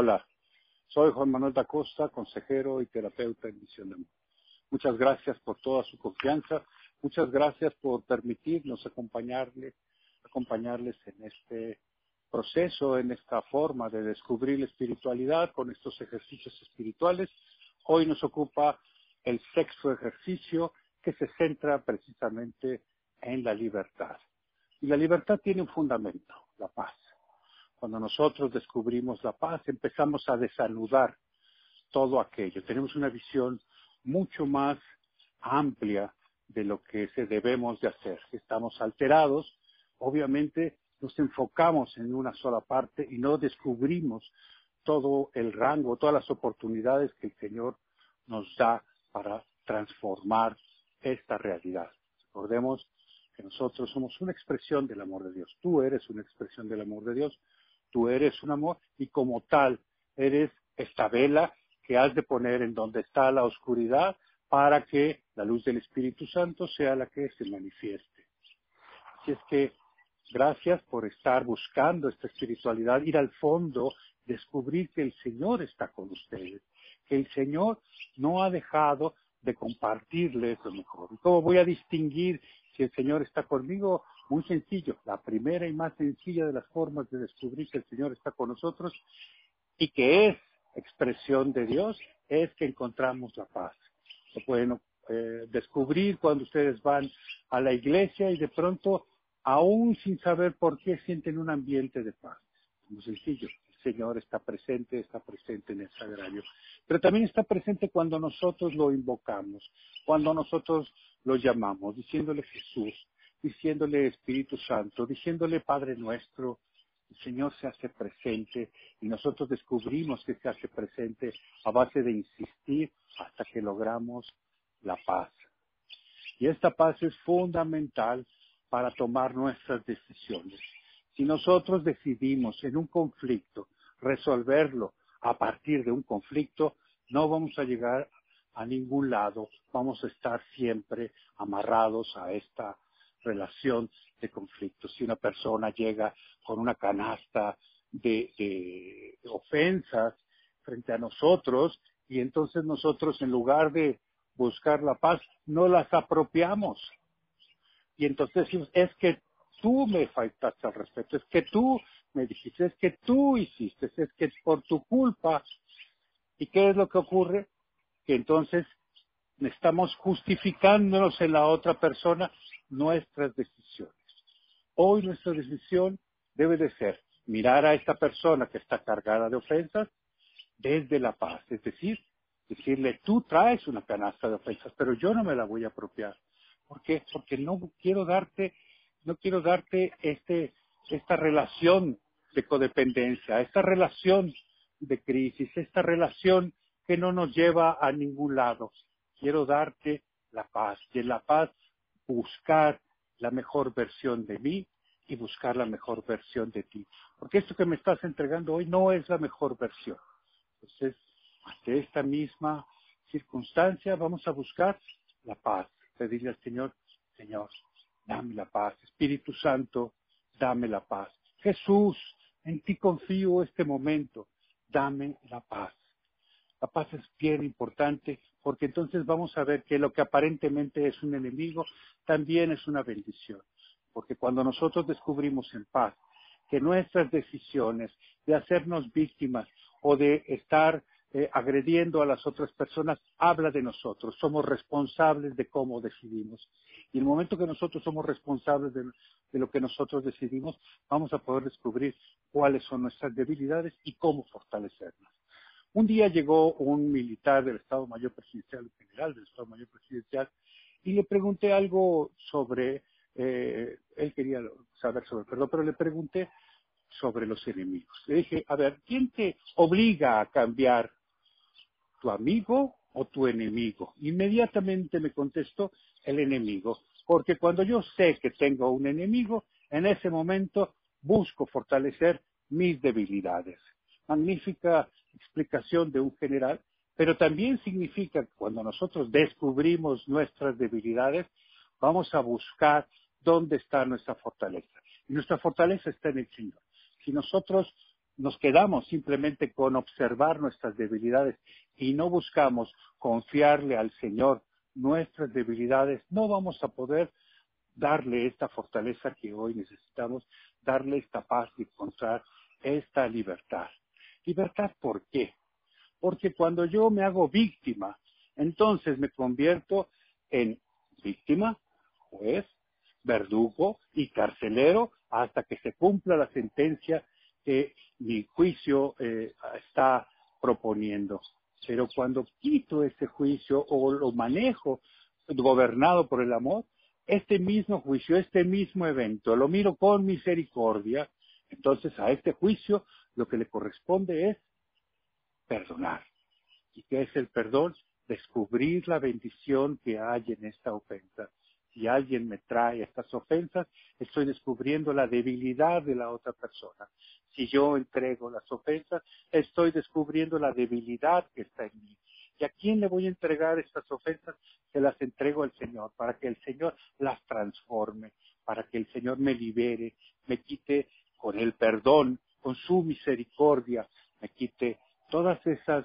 Hola, soy Juan Manuel da Costa, consejero y terapeuta en Misión de Amor. Muchas gracias por toda su confianza, muchas gracias por permitirnos acompañarles, acompañarles en este proceso, en esta forma de descubrir la espiritualidad con estos ejercicios espirituales. Hoy nos ocupa el sexto ejercicio que se centra precisamente en la libertad. Y la libertad tiene un fundamento, la paz. Cuando nosotros descubrimos la paz, empezamos a desanudar todo aquello. Tenemos una visión mucho más amplia de lo que se debemos de hacer. Si estamos alterados, obviamente nos enfocamos en una sola parte y no descubrimos todo el rango, todas las oportunidades que el Señor nos da para transformar esta realidad. Recordemos que nosotros somos una expresión del amor de Dios. Tú eres una expresión del amor de Dios. Tú eres un amor y como tal eres esta vela que has de poner en donde está la oscuridad para que la luz del Espíritu Santo sea la que se manifieste. Así es que gracias por estar buscando esta espiritualidad, ir al fondo, descubrir que el Señor está con ustedes, que el Señor no ha dejado de compartirles lo mejor. ¿Cómo voy a distinguir si el Señor está conmigo? Muy sencillo. La primera y más sencilla de las formas de descubrir que el Señor está con nosotros y que es expresión de Dios es que encontramos la paz. Lo pueden eh, descubrir cuando ustedes van a la iglesia y de pronto, aún sin saber por qué, sienten un ambiente de paz. Muy sencillo. Señor está presente, está presente en el sagrario. Pero también está presente cuando nosotros lo invocamos, cuando nosotros lo llamamos, diciéndole Jesús, diciéndole Espíritu Santo, diciéndole Padre nuestro, el Señor se hace presente y nosotros descubrimos que se hace presente a base de insistir hasta que logramos la paz. Y esta paz es fundamental para tomar nuestras decisiones. Si nosotros decidimos en un conflicto resolverlo a partir de un conflicto, no vamos a llegar a ningún lado, vamos a estar siempre amarrados a esta relación de conflicto. Si una persona llega con una canasta de, ofensas frente a nosotros y entonces nosotros en lugar de buscar la paz, no las apropiamos. Y entonces decimos, es que tú me faltaste al respeto, es que tú me dijiste, es que tú hiciste, es que por tu culpa. ¿Y qué es lo que ocurre? Que entonces estamos justificándonos en la otra persona nuestras decisiones. Hoy nuestra decisión debe de ser mirar a esta persona que está cargada de ofensas desde la paz, es decir, decirle, tú traes una canasta de ofensas, pero yo no me la voy a apropiar. ¿Por qué? Porque no quiero darte no quiero darte este, esta relación de codependencia, esta relación de crisis, esta relación que no nos lleva a ningún lado. Quiero darte la paz en la paz buscar la mejor versión de mí y buscar la mejor versión de ti. Porque esto que me estás entregando hoy no es la mejor versión. Entonces, ante esta misma circunstancia vamos a buscar la paz. Pedirle al Señor, Señor, dame la paz. Espíritu Santo, dame la paz. Jesús, en ti confío este momento, dame la paz. La paz es bien importante porque entonces vamos a ver que lo que aparentemente es un enemigo también es una bendición. Porque cuando nosotros descubrimos en paz que nuestras decisiones de hacernos víctimas o de estar eh, agrediendo a las otras personas, habla de nosotros. Somos responsables de cómo decidimos. Y el momento que nosotros somos responsables de, lo que nosotros decidimos, vamos a poder descubrir cuáles son nuestras debilidades y cómo fortalecerlas. Un día llegó un militar del Estado Mayor Presidencial, general del Estado Mayor Presidencial, y le pregunté algo sobre, eh, él quería saber sobre perdón, pero le pregunté sobre los enemigos. Le dije, a ver, ¿quién te obliga a cambiar tu amigo o tu enemigo? Inmediatamente me contestó el enemigo, porque cuando yo sé que tengo un enemigo, en ese momento busco fortalecer mis debilidades. Magnífica explicación de un general, pero también significa que cuando nosotros descubrimos nuestras debilidades, vamos a buscar dónde está nuestra fortaleza. Y nuestra fortaleza está en el Señor. Si nosotros nos quedamos simplemente con observar nuestras debilidades y no buscamos confiarle al Señor nuestras debilidades, no vamos a poder darle esta fortaleza que hoy necesitamos, darle esta paz y encontrar esta libertad. ¿Libertad por qué? Porque cuando yo me hago víctima, entonces me convierto en víctima, juez, verdugo y carcelero hasta que se cumpla la sentencia que mi juicio eh, está proponiendo. Pero cuando quito ese juicio o lo manejo gobernado por el amor, este mismo juicio, este mismo evento, lo miro con misericordia, entonces a este juicio lo que le corresponde es perdonar. ¿Y qué es el perdón? Descubrir la bendición que hay en esta ofensa. Si alguien me trae estas ofensas, estoy descubriendo la debilidad de la otra persona. Si yo entrego las ofensas, estoy descubriendo la debilidad que está en mí. ¿Y a quién le voy a entregar estas ofensas? Se las entrego al Señor, para que el Señor las transforme, para que el Señor me libere, me quite con el perdón, con su misericordia, me quite todas esas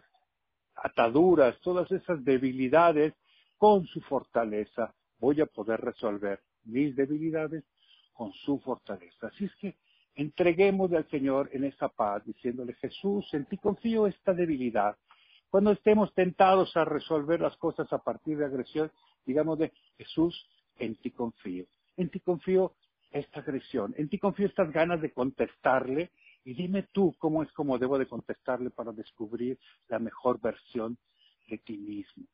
ataduras, todas esas debilidades con su fortaleza. Voy a poder resolver mis debilidades con su fortaleza. Así es que entreguemos al Señor en esa paz, diciéndole, Jesús, en ti confío esta debilidad, cuando estemos tentados a resolver las cosas a partir de agresión, digamos de Jesús, en ti confío. En ti confío esta agresión, en ti confío estas ganas de contestarle y dime tú cómo es como debo de contestarle para descubrir la mejor versión de ti mismo,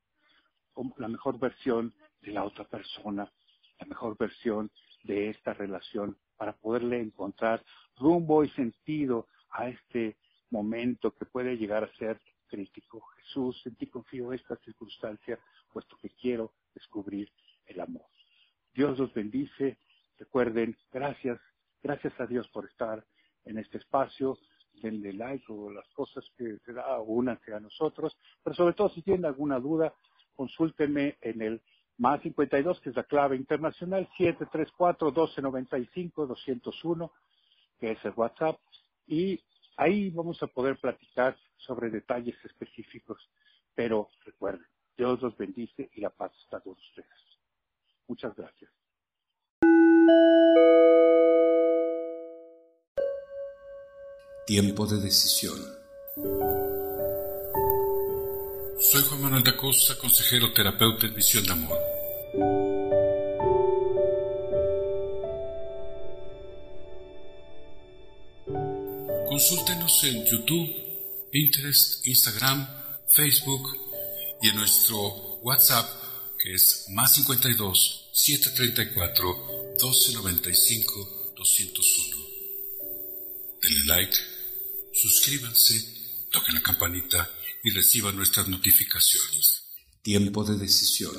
la mejor versión de la otra persona, la mejor versión de esta relación para poderle encontrar rumbo y sentido a este momento que puede llegar a ser crítico. Jesús, en ti confío esta circunstancia, puesto que quiero descubrir el amor. Dios los bendice. Recuerden, gracias, gracias a Dios por estar en este espacio. Denle like o las cosas que se da, únanse a nosotros. Pero sobre todo, si tienen alguna duda, consúltenme en el más 52, que es la clave internacional, 734-1295-201, que es el WhatsApp. Y ahí vamos a poder platicar sobre detalles específicos, pero recuerden, Dios los bendice y la paz está con ustedes. Muchas gracias. Tiempo de decisión. Soy Juan Manuel da Costa, consejero terapeuta en Misión de Amor. Consúltenos en YouTube Pinterest, Instagram, Facebook y en nuestro WhatsApp que es más 52 734 1295 201. Denle like, suscríbanse, toquen la campanita y reciban nuestras notificaciones. Tiempo de decisión.